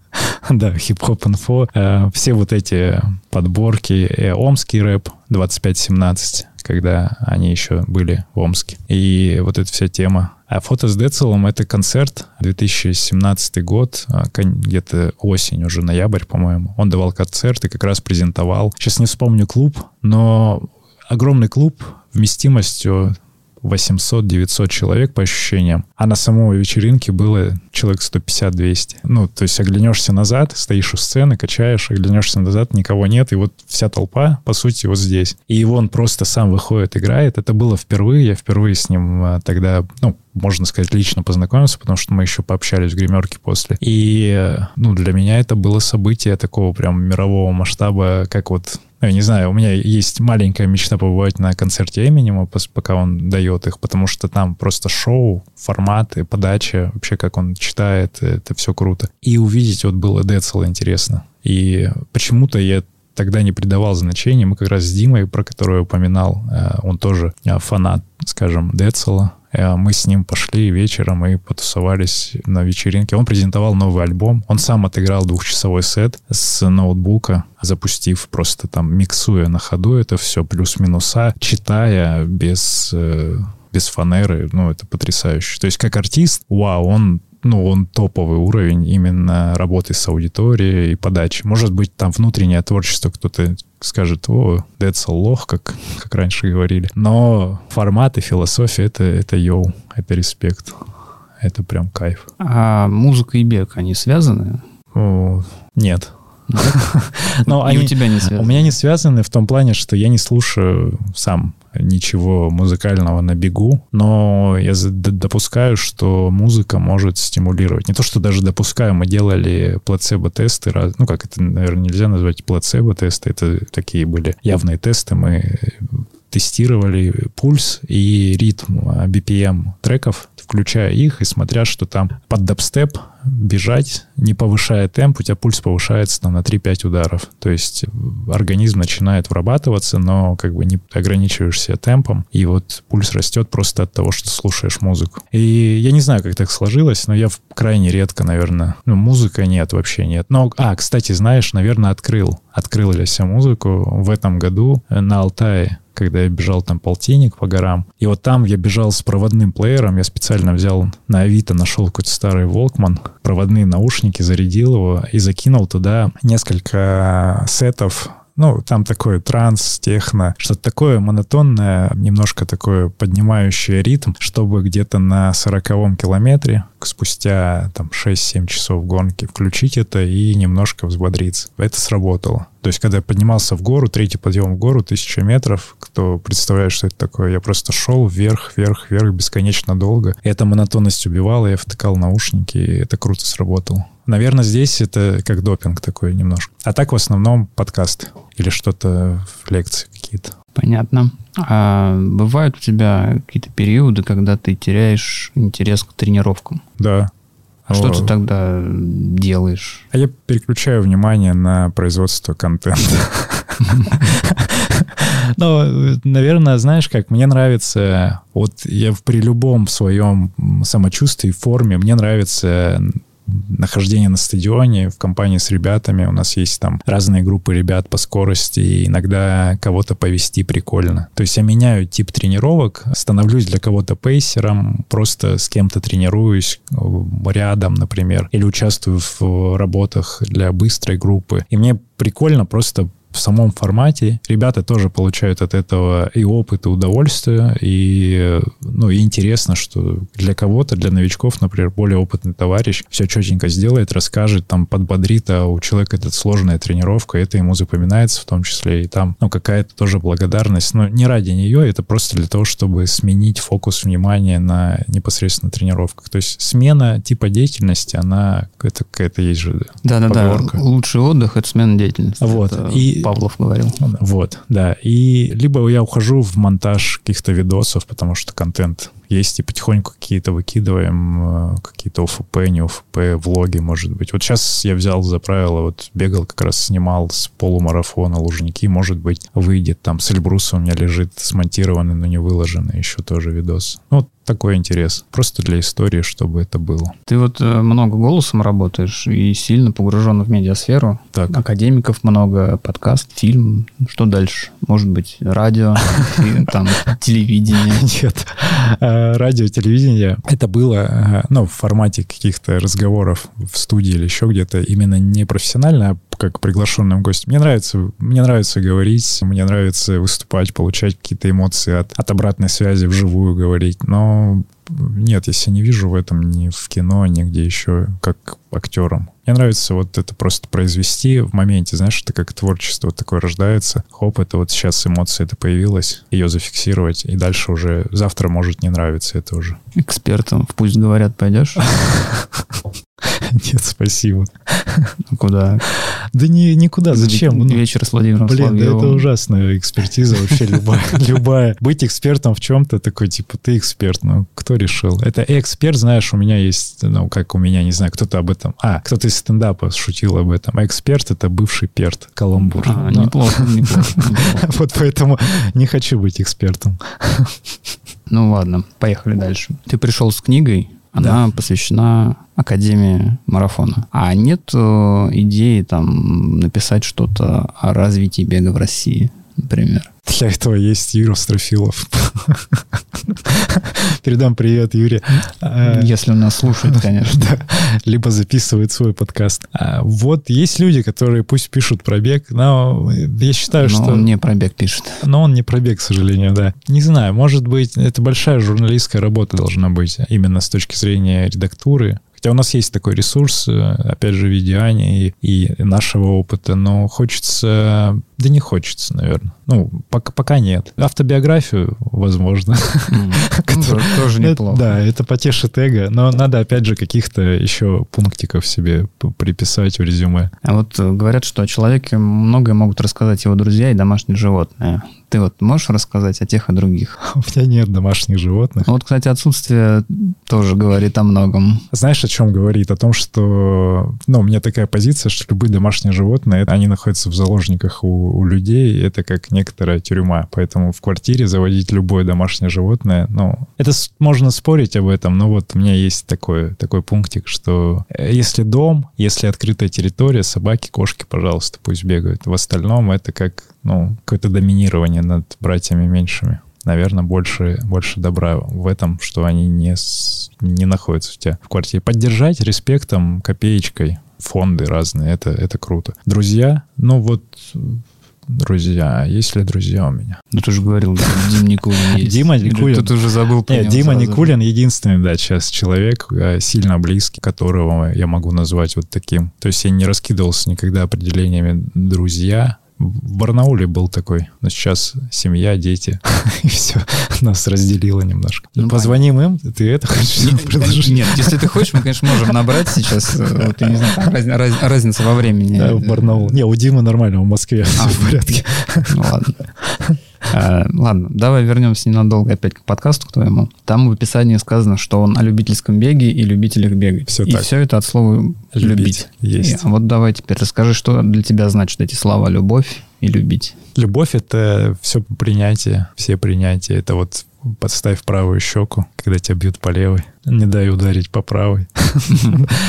да, хип-хоп инфо. Э, все вот эти подборки, э, омский рэп 2517, когда они еще были в Омске. И вот эта вся тема. А фото с Децелом — это концерт 2017 год, а, где-то осень, уже ноябрь, по-моему. Он давал концерт и как раз презентовал. Сейчас не вспомню клуб, но огромный клуб вместимостью 800-900 человек по ощущениям, а на самой вечеринке было человек 150-200. Ну, то есть оглянешься назад, стоишь у сцены, качаешь, оглянешься назад, никого нет, и вот вся толпа, по сути, вот здесь. И он просто сам выходит, играет. Это было впервые, я впервые с ним а, тогда, ну, можно сказать, лично познакомился, потому что мы еще пообщались в гримерке после. И, ну, для меня это было событие такого прям мирового масштаба, как вот ну, я не знаю, у меня есть маленькая мечта побывать на концерте Эминема, пока он дает их, потому что там просто шоу, форматы, подача, вообще как он читает, это все круто. И увидеть вот было Децела интересно. И почему-то я тогда не придавал значения. Мы как раз с Димой, про которого я упоминал, э, он тоже э, фанат, скажем, Децела. Э, мы с ним пошли вечером и потусовались на вечеринке. Он презентовал новый альбом. Он сам отыграл двухчасовой сет с ноутбука, запустив просто там, миксуя на ходу это все, плюс-минуса, читая без без фанеры, ну, это потрясающе. То есть как артист, вау, он ну, он топовый уровень именно работы с аудиторией и подачи. Может быть, там внутреннее творчество кто-то скажет, о, a лох, как, как раньше говорили. Но формат и философия — это, это йоу, это респект. Это прям кайф. А музыка и бег, они связаны? О, нет. Но они у тебя не связаны? У меня не связаны в том плане, что я не слушаю сам ничего музыкального на бегу, но я допускаю, что музыка может стимулировать. Не то, что даже допускаю, мы делали плацебо-тесты, ну как это, наверное, нельзя назвать плацебо-тесты, это такие были явные тесты, мы тестировали пульс и ритм BPM треков, включая их и смотря, что там под дабстеп бежать, не повышая темп, у тебя пульс повышается там, на 3-5 ударов. То есть организм начинает вырабатываться, но как бы не ограничиваешься темпом, и вот пульс растет просто от того, что слушаешь музыку. И я не знаю, как так сложилось, но я крайне редко, наверное, ну, музыка нет, вообще нет. Но, а, кстати, знаешь, наверное, открыл, открыл я себе музыку в этом году на Алтае когда я бежал там полтинник по горам. И вот там я бежал с проводным плеером, я специально взял на Авито, нашел какой-то старый Волкман, проводные наушники, зарядил его и закинул туда несколько сетов ну, там такой транс, техно, что-то такое монотонное, немножко такое поднимающее ритм, чтобы где-то на сороковом километре спустя там 6-7 часов гонки включить это и немножко взбодриться. Это сработало. То есть, когда я поднимался в гору, третий подъем в гору, тысяча метров, кто представляет, что это такое, я просто шел вверх, вверх, вверх бесконечно долго. И эта монотонность убивала, я втыкал наушники, и это круто сработало. Наверное, здесь это как допинг такой немножко. А так в основном подкасты или что-то в лекции какие-то. Понятно. А бывают у тебя какие-то периоды, когда ты теряешь интерес к тренировкам? Да. А что ты тогда делаешь? А я переключаю внимание на производство контента. Ну, наверное, знаешь как, мне нравится, вот я при любом своем самочувствии, форме, мне нравится нахождение на стадионе в компании с ребятами. У нас есть там разные группы ребят по скорости, и иногда кого-то повести прикольно. То есть я меняю тип тренировок, становлюсь для кого-то пейсером, просто с кем-то тренируюсь э, рядом, например, или участвую в работах для быстрой группы. И мне прикольно просто в самом формате. Ребята тоже получают от этого и опыт, и удовольствие, и, ну, и интересно, что для кого-то, для новичков, например, более опытный товарищ все четенько сделает, расскажет, там, подбодрит, а у человека это сложная тренировка, это ему запоминается в том числе, и там, ну, какая-то тоже благодарность, но не ради нее, это просто для того, чтобы сменить фокус внимания на непосредственно тренировках. То есть смена типа деятельности, она, это какая-то есть же Да-да-да, поговорка. лучший отдых – это смена деятельности. Вот, Это и- Павлов говорил. Вот, да. И либо я ухожу в монтаж каких-то видосов, потому что контент есть, и потихоньку какие-то выкидываем, э, какие-то ОФП, не ОФП, влоги, может быть. Вот сейчас я взял за правило, вот бегал, как раз снимал с полумарафона Лужники, может быть, выйдет там с Эльбруса у меня лежит смонтированный, но не выложенный еще тоже видос. Ну, вот такой интерес. Просто для истории, чтобы это было. Ты вот э, много голосом работаешь и сильно погружен в медиасферу. Так. Академиков много, подкаст, фильм. Что дальше? Может быть, радио, там телевидение. Нет. Радио, телевидение. Это было, а, ну, в формате каких-то разговоров в студии или еще где-то, именно не профессионально, а как приглашенным гостем. Мне нравится, мне нравится говорить, мне нравится выступать, получать какие-то эмоции от, от обратной связи, вживую говорить. Но нет, я себя не вижу в этом ни в кино, нигде еще, как актером. Мне нравится вот это просто произвести в моменте, знаешь, это как творчество вот такое рождается. Хоп, это вот сейчас эмоция это появилась, ее зафиксировать, и дальше уже завтра может не нравиться это уже. Экспертом в «Пусть говорят» пойдешь? Нет, спасибо. Ну, Куда? Да ни, никуда, зачем? Ну, Вечер с Владимиром Блин, да это Соловьевым. ужасная экспертиза вообще любая, любая. Быть экспертом в чем-то такой, типа, ты эксперт, ну, кто решил? Это эксперт, знаешь, у меня есть, ну, как у меня, не знаю, кто-то об этом, а, кто-то из стендапа шутил об этом. А эксперт — это бывший перт, каламбур. А, Ну, неплохо, неплохо, неплохо. Вот поэтому не хочу быть экспертом. Ну ладно, поехали дальше. Ты пришел с книгой, она посвящена Академии марафона. А нет э, идеи там написать что-то о развитии бега в России, например? Для этого есть Юра Строфилов. Передам привет, Юре. А, Если он нас слушает, конечно. Да, либо записывает свой подкаст. А вот есть люди, которые пусть пишут пробег, но я считаю, Но что... он не про бег пишет. Но он не пробег, к сожалению, да. Не знаю, может быть, это большая журналистская работа должна быть, именно с точки зрения редактуры. Хотя у нас есть такой ресурс, э, опять же, в виде Ани и, и нашего опыта, но хочется... Да не хочется, наверное. Ну, пока, пока нет. Автобиографию, возможно. Ну, Тоже неплохо. Да, это потешит эго, но надо, опять же, каких-то еще пунктиков себе приписать в резюме. А вот э, говорят, что о человеке многое могут рассказать его друзья и домашние животные. Ты вот можешь рассказать о тех и других? У меня нет домашних животных. Вот, кстати, отсутствие тоже говорит о многом. Знаешь, о чем говорит? О том, что, ну, у меня такая позиция, что любые домашние животные, они находятся в заложниках у, у людей, это как некоторая тюрьма. Поэтому в квартире заводить любое домашнее животное, ну, это можно спорить об этом, но вот у меня есть такой, такой пунктик, что э, если дом, если открытая территория, собаки, кошки, пожалуйста, пусть бегают. В остальном это как, ну, какое-то доминирование над братьями меньшими наверное, больше, больше добра в этом, что они не, с- не находятся у тебя в квартире. Поддержать респектом, копеечкой, фонды разные, это, это круто. Друзья, ну вот, друзья, есть ли друзья у меня? Ну, ты же говорил, да, Дим Никулин есть. Дима Никулин. Тут уже забыл про Нет, Дима сразу. Никулин единственный, да, сейчас человек э, сильно близкий, которого я могу назвать вот таким. То есть я не раскидывался никогда определениями друзья. В Барнауле был такой, но сейчас семья, дети, и все, нас разделило немножко. Ну, Позвоним им, ты это хочешь Нет, предложить? Нет, если ты хочешь, мы, конечно, можем набрать сейчас. э, Вот, я не знаю, раз- раз- разница во времени. Да, в Барнаул. Не, у Димы нормально, в Москве все в порядке. Ну, ладно. Э, Ладно, давай вернемся ненадолго опять к подкасту к твоему. Там в описании сказано, что он о любительском беге и любителях бегать. Всё и так. все это от слова Любить. любить. Есть. И, а вот давай теперь расскажи, что для тебя значит эти слова любовь и любить. Любовь — это все принятие, все принятия. Это вот подставь правую щеку, когда тебя бьют по левой. Не дай ударить по правой.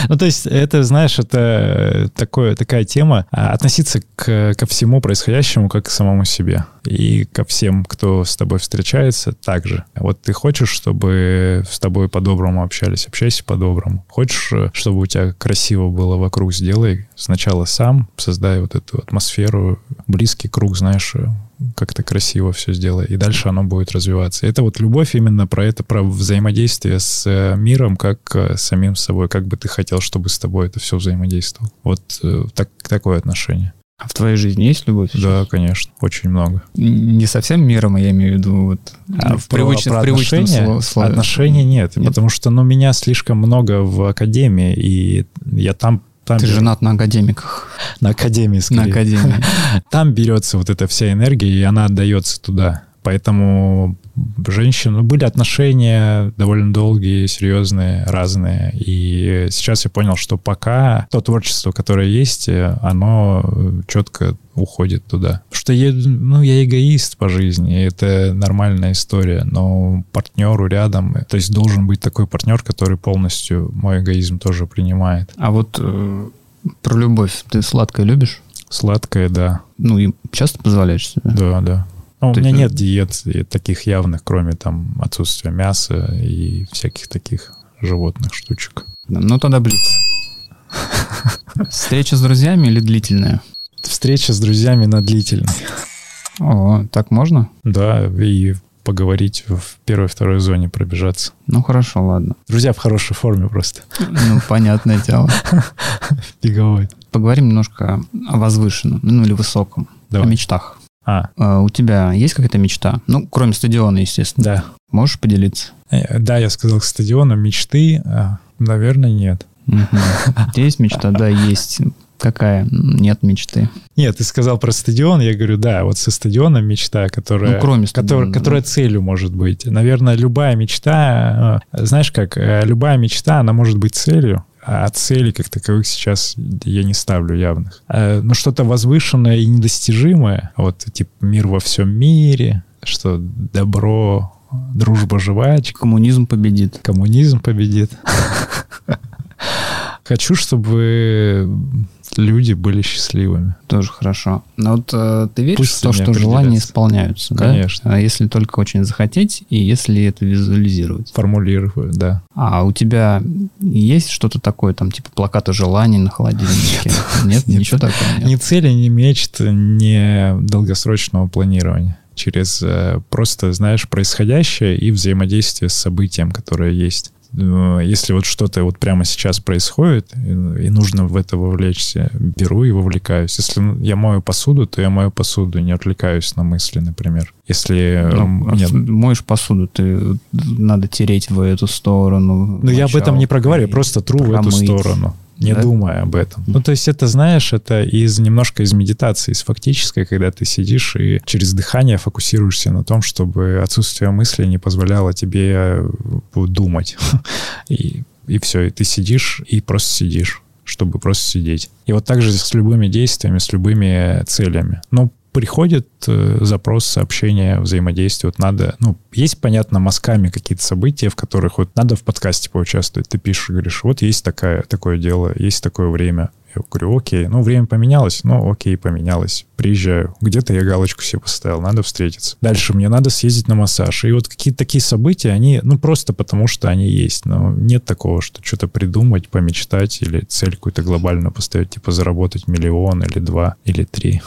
Ну, то есть, это, знаешь, это такое, такая тема. а Относиться к, ко всему происходящему, как к самому себе. И ко всем, кто с тобой встречается, также. Вот ты хочешь, чтобы с тобой по-доброму общались, общайся по-доброму. Хочешь, чтобы у тебя красиво было вокруг, сделай сначала сам, создай вот эту атмосферу, близкий круг, знаешь, как-то красиво все сделай, и дальше оно будет развиваться. Это вот любовь именно про это, про взаимодействие с э, миром, как э, с самим собой, как бы ты хотел, чтобы с тобой это все взаимодействовало. Вот э, так, такое отношение. А в твоей жизни есть любовь? Сейчас? Да, конечно, очень много. Не совсем миром, я имею в виду вот, а в, привычном, в привычном отношения, слове. Отношений нет, нет, потому что ну, меня слишком много в академии, и я там там Ты женат на академиках. На академии, скорее. На академии. Там берется вот эта вся энергия, и она отдается туда. Поэтому женщин, ну, были отношения довольно долгие, серьезные, разные. И сейчас я понял, что пока то творчество, которое есть, оно четко уходит туда. Потому что я, ну, я эгоист по жизни, это нормальная история, но партнеру рядом, то есть должен быть такой партнер, который полностью мой эгоизм тоже принимает. А вот э, про любовь ты сладкое любишь? Сладкое, да. Ну и часто позволяешь себе? Да, да. Ну, у меня нет диет таких явных, кроме там отсутствия мяса и всяких таких животных штучек. Ну тогда блиц. Встреча с друзьями или длительная? Встреча с друзьями на длительной. О, так можно? Да, и поговорить в первой-второй зоне, пробежаться. Ну, хорошо, ладно. Друзья в хорошей форме просто. Ну, понятное дело. Беговой. Поговорим немножко о возвышенном, ну или высоком, Давай. о мечтах. А. а. У тебя есть какая-то мечта? Ну, кроме стадиона, естественно. Да. Можешь поделиться? Э, да, я сказал к стадиону. Мечты, а, наверное, нет. Есть мечта? Да, есть. Какая? Нет мечты. Нет, ты сказал про стадион, я говорю, да, вот со стадионом мечта, которая... Ну, кроме стадиона. Которая, да. которая целью может быть. Наверное, любая мечта, э, знаешь как, э, любая мечта, она может быть целью, а цели как таковых сейчас я не ставлю явных. А, Но ну, что-то возвышенное и недостижимое, вот типа мир во всем мире, что добро, дружба жвачка. Коммунизм победит. Коммунизм победит. Хочу, чтобы люди были счастливыми. Тоже хорошо. Но вот э, ты веришь Пусть в то, что желания исполняются, Конечно. да? Если только очень захотеть, и если это визуализировать. Формулировать, да. А у тебя есть что-то такое, там, типа плакаты желаний на холодильнике? Нет, ничего такого Ни цели, ни мечт, ни долгосрочного планирования через э, просто, знаешь, происходящее и взаимодействие с событием, которое есть. Э, если вот что-то вот прямо сейчас происходит, и нужно в это вовлечься, беру и вовлекаюсь. Если я мою посуду, то я мою посуду, не отвлекаюсь на мысли, например. Если... Ну, а нет... моешь посуду, ты надо тереть в эту сторону. Ну, я об этом не проговариваю, я просто тру промыть. в эту сторону не да? думая об этом. Ну, то есть это, знаешь, это из немножко из медитации, из фактической, когда ты сидишь и через дыхание фокусируешься на том, чтобы отсутствие мысли не позволяло тебе э, думать. И, и все, и ты сидишь и просто сидишь чтобы просто сидеть. И вот так же с любыми действиями, с любыми целями. Ну, приходит э, запрос, сообщение, взаимодействие. Вот надо, ну, есть, понятно, мазками какие-то события, в которых вот надо в подкасте поучаствовать. Ты пишешь, говоришь, вот есть такая, такое дело, есть такое время. Я говорю, окей, ну, время поменялось, ну, окей, поменялось. Приезжаю, где-то я галочку себе поставил, надо встретиться. Дальше мне надо съездить на массаж. И вот какие-то такие события, они, ну, просто потому что они есть. Но нет такого, что что-то придумать, помечтать или цель какую-то глобальную поставить, типа заработать миллион или два или три.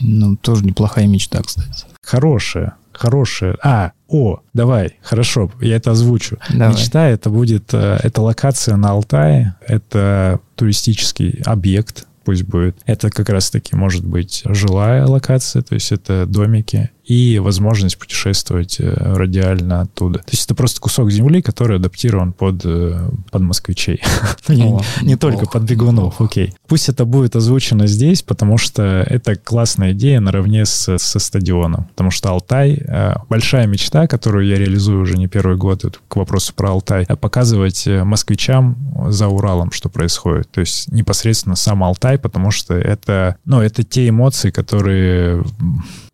Ну, тоже неплохая мечта, кстати. Хорошая, хорошая. А, о, давай, хорошо, я это озвучу. Давай. Мечта это будет, э, это локация на Алтае, это туристический объект, пусть будет. Это как раз-таки может быть жилая локация, то есть это домики, и возможность путешествовать э, радиально оттуда. То есть это просто кусок земли, который адаптирован под, э, под москвичей. Не только под бегунов, окей. Пусть это будет озвучено здесь, потому что это классная идея наравне со стадионом. Потому что Алтай э, — большая мечта, которую я реализую уже не первый год, к вопросу про Алтай, показывать москвичам за Уралом, что происходит. То есть непосредственно сам Алтай, потому что это, ну, это те эмоции, которые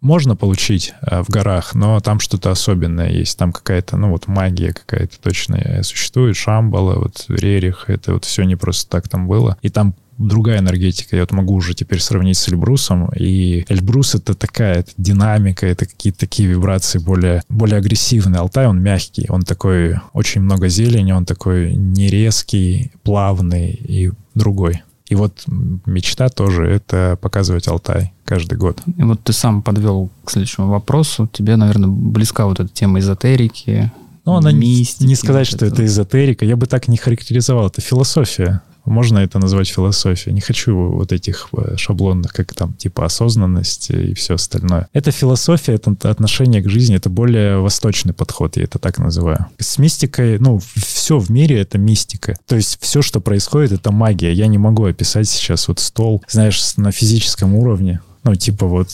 можно получить э, в горах, но там что-то особенное есть. Там какая-то, ну вот магия какая-то точно существует. Шамбала, вот Рерих, это вот все не просто так там было. И там другая энергетика. Я вот могу уже теперь сравнить с Эльбрусом. И Эльбрус — это такая это динамика, это какие-то такие вибрации более, более агрессивные. Алтай, он мягкий, он такой, очень много зелени, он такой нерезкий, плавный и другой. И вот мечта тоже — это показывать Алтай каждый год. И вот ты сам подвел к следующему вопросу. Тебе, наверное, близка вот эта тема эзотерики, ну, она мистики, не сказать, вот что это эзотерика. Я бы так не характеризовал. Это философия. Можно это назвать философией. Не хочу вот этих э, шаблонных, как там, типа осознанность и все остальное. Это философия, это отношение к жизни, это более восточный подход, я это так называю. С мистикой, ну, все в мире — это мистика. То есть все, что происходит, это магия. Я не могу описать сейчас вот стол, знаешь, на физическом уровне. Ну, типа вот,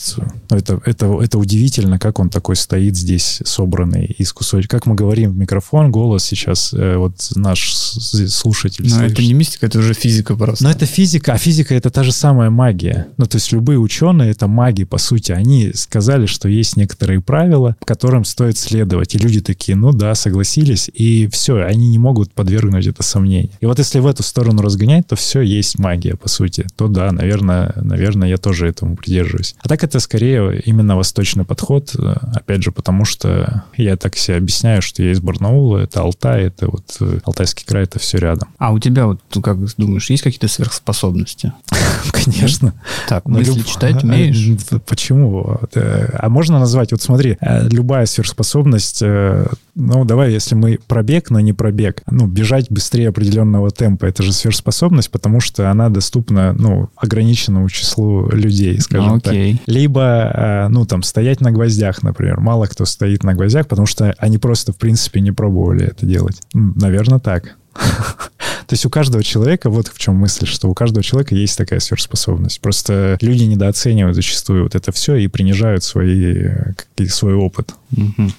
это, это, это удивительно, как он такой стоит здесь, собранный из кусочек. Как мы говорим в микрофон, голос сейчас, э, вот наш слушатель Но это не мистика, это уже физика просто. Но это физика, а физика — это та же самая магия. Ну, то есть любые ученые — это маги, по сути. Они сказали, что есть некоторые правила, которым стоит следовать. И люди такие, ну да, согласились, и все, они не могут подвергнуть это сомнению. И вот если в эту сторону разгонять, то все есть магия, по сути. То да, наверное, наверное, я тоже этому придерживаюсь придерживаюсь. А так это скорее именно восточный подход, э, опять же, потому что я так себе объясняю, что я из Барнаула, это Алтай, это вот э, Алтайский край, это все рядом. А у тебя вот, как думаешь, есть какие-то сверхспособности? Конечно. Так, мысли читать умеешь? Почему? Э, а можно назвать, вот смотри, любая сверхспособность, ну, давай, если мы пробег, но не пробег, ну, бежать быстрее определенного темпа, это же сверхспособность, потому что она доступна, ну, ограниченному числу людей, скажем окей. так. Либо, э, ну, там, стоять на гвоздях, например. Мало кто стоит на гвоздях, потому что они просто, в принципе, не пробовали это делать. Наверное, так. То есть у каждого человека, вот в чем мысль, что у каждого человека есть такая сверхспособность. Просто люди недооценивают зачастую вот это все и принижают свои, свой опыт. Угу.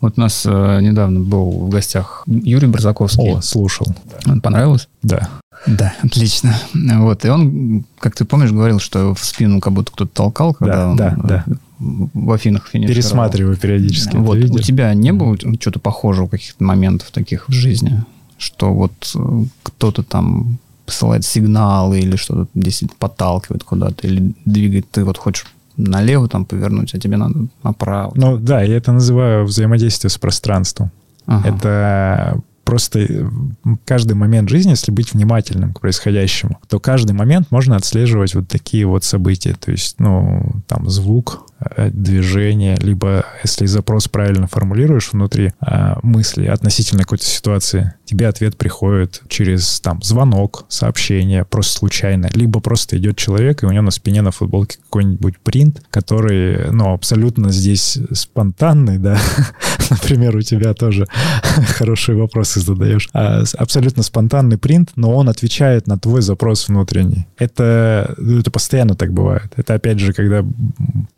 Вот у нас э, недавно был в гостях Юрий Барзаковский. О, слушал. Он понравилось? Да. Да, отлично. Вот, и он, как ты помнишь, говорил, что в спину как будто кто-то толкал, когда да, он да, да. в Афинах финишировал. Пересматриваю периодически. Вот, у тебя не было что-то похожего, каких-то моментов таких в жизни? Что вот э, кто-то там посылает сигналы или что-то здесь подталкивает куда-то, или двигает, ты вот хочешь налево там повернуть, а тебе надо направо. Ну да, я это называю взаимодействие с пространством. Ага. Это просто каждый момент жизни, если быть внимательным к происходящему, то каждый момент можно отслеживать вот такие вот события. То есть, ну, там звук, Э, движение, либо если запрос правильно формулируешь внутри э, мысли относительно какой-то ситуации, тебе ответ приходит через там звонок, сообщение, просто случайно, либо просто идет человек, и у него на спине на футболке какой-нибудь принт, который, ну, абсолютно здесь спонтанный, да, например, у тебя тоже хорошие вопросы задаешь, а, абсолютно спонтанный принт, но он отвечает на твой запрос внутренний. Это, ну, это постоянно так бывает. Это, опять же, когда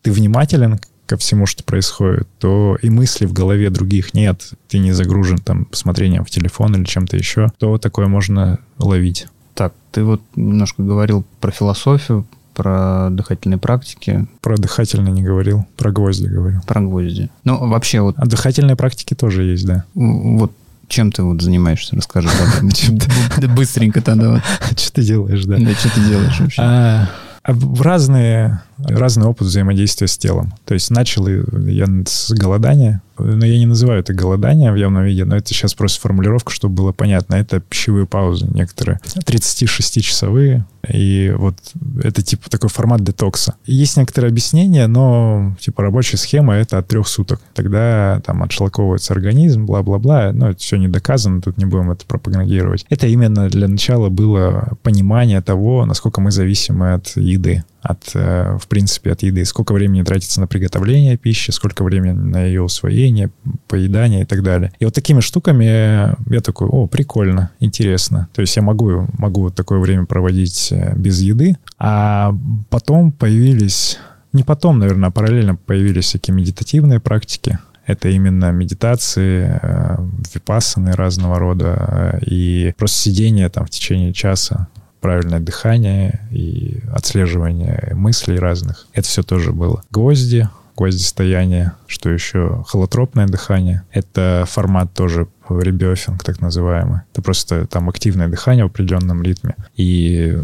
ты внимательно внимателен ко всему, что происходит, то и мысли в голове других нет, ты не загружен там посмотрением в телефон или чем-то еще, то такое можно ловить. Так, ты вот немножко говорил про философию, про дыхательные практики. Про дыхательные не говорил, про гвозди говорил. Про гвозди. Ну, вообще вот... А дыхательные практики тоже есть, да. Вот чем ты вот занимаешься? Расскажи. Быстренько тогда. Что ты делаешь, да? Да, что ты делаешь вообще? А, а разные, разный опыт взаимодействия с телом. То есть начал я с голодания, но я не называю это голодание в явном виде, но это сейчас просто формулировка, чтобы было понятно. Это пищевые паузы некоторые, 36-часовые, и вот это типа такой формат детокса. Есть некоторые объяснения, но типа рабочая схема это от трех суток. Тогда там отшлаковывается организм, бла-бла-бла. Но это все не доказано, тут не будем это пропагандировать. Это именно для начала было понимание того, насколько мы зависимы от еды от, э, в принципе, от еды. Сколько времени тратится на приготовление пищи, сколько времени на ее усвоение, поедание и так далее. И вот такими штуками я такой, о, прикольно, интересно. То есть я могу, могу вот такое время проводить э, без еды. А потом появились, не потом, наверное, а параллельно появились всякие медитативные практики. Это именно медитации, э, випассаны разного рода и просто сидение там в течение часа правильное дыхание и отслеживание мыслей разных. Это все тоже было. Гвозди, гвоздистояние, что еще холотропное дыхание. Это формат тоже ребёфинг, так называемый. Это просто там активное дыхание в определенном ритме и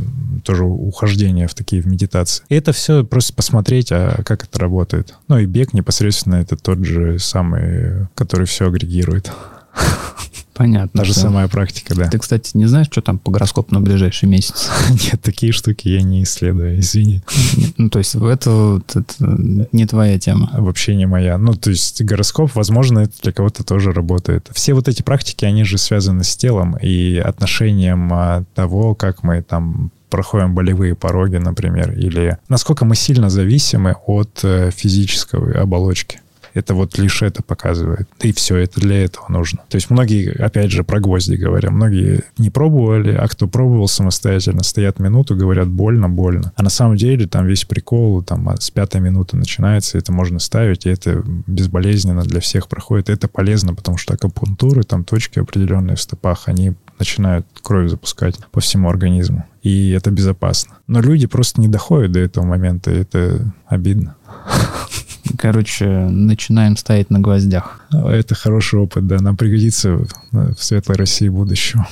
тоже ухождение в такие в медитации. И это все просто посмотреть, а как это работает. Ну и бег непосредственно это тот же самый, который все агрегирует. Понятно. Та же что- самая практика, да. Ты, кстати, не знаешь, что там по гороскопу на ближайший месяц? Нет, такие штуки я не исследую, извини. Ну, то есть это, это не твоя тема. Вообще не моя. Ну, то есть гороскоп, возможно, это для кого-то тоже работает. Все вот эти практики, они же связаны с телом и отношением а, того, как мы там проходим болевые пороги, например, или насколько мы сильно зависимы от э, физической оболочки. Это вот лишь это показывает. И все, это для этого нужно. То есть многие, опять же, про гвозди говоря, многие не пробовали, а кто пробовал самостоятельно, стоят минуту, говорят, больно, больно. А на самом деле там весь прикол, там а, с пятой минуты начинается, это можно ставить, и это безболезненно для всех проходит. Это полезно, потому что акупунктуры, там точки определенные в стопах, они начинают кровь запускать по всему организму. И это безопасно. Но люди просто не доходят до этого момента, и это обидно. Короче, начинаем стоять на гвоздях. Это хороший опыт, да, нам пригодится в светлой России будущего.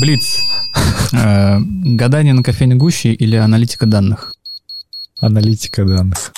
Блиц. Э, Гадание на кофейной гуще или аналитика данных? Аналитика данных.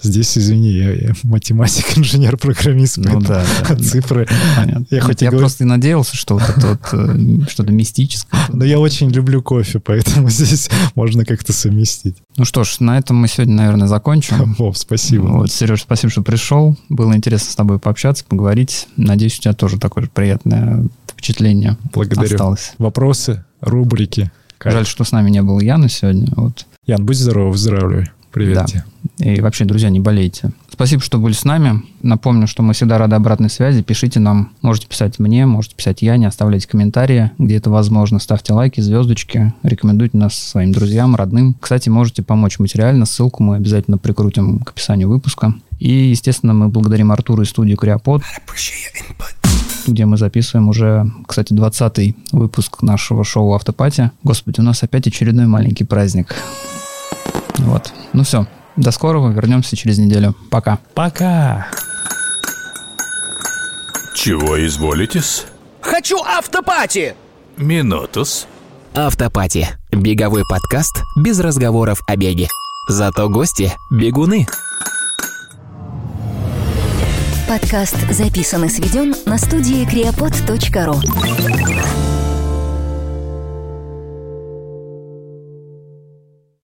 Здесь, извини, я, я математик, инженер, программист, Ну да, да, цифры. Понятно. Я хоть я говорю- просто и надеялся, что вот это вот э, что-то мистическое. Но я очень люблю кофе, поэтому здесь можно как-то совместить. Ну что ж, на этом мы сегодня, наверное, закончим. Вов, спасибо. Вот, Сереж, спасибо, что пришел. Было интересно с тобой пообщаться, поговорить. Надеюсь, у тебя тоже такое же приятное впечатление Благодарю. осталось. Вопросы, рубрики. Кайф. Жаль, что с нами не было Яна сегодня. Вот. Ян, будь здоров, выздоравливай. Привет Да. тебе. И вообще, друзья, не болейте. Спасибо, что были с нами. Напомню, что мы всегда рады обратной связи. Пишите нам. Можете писать мне, можете писать Яне, оставляйте комментарии, где это возможно. Ставьте лайки, звездочки. Рекомендуйте нас своим друзьям, родным. Кстати, можете помочь материально. Ссылку мы обязательно прикрутим к описанию выпуска. И, естественно, мы благодарим Артура и студию Криопод, где мы записываем уже, кстати, 20-й выпуск нашего шоу «Автопати». Господи, у нас опять очередной маленький праздник. Вот. Ну все. До скорого. Вернемся через неделю. Пока. Пока! Чего изволитесь? Хочу автопати! Минутус. Автопати. Беговой подкаст без разговоров о беге. Зато гости – бегуны. Подкаст записан и сведен на студии creapod.ru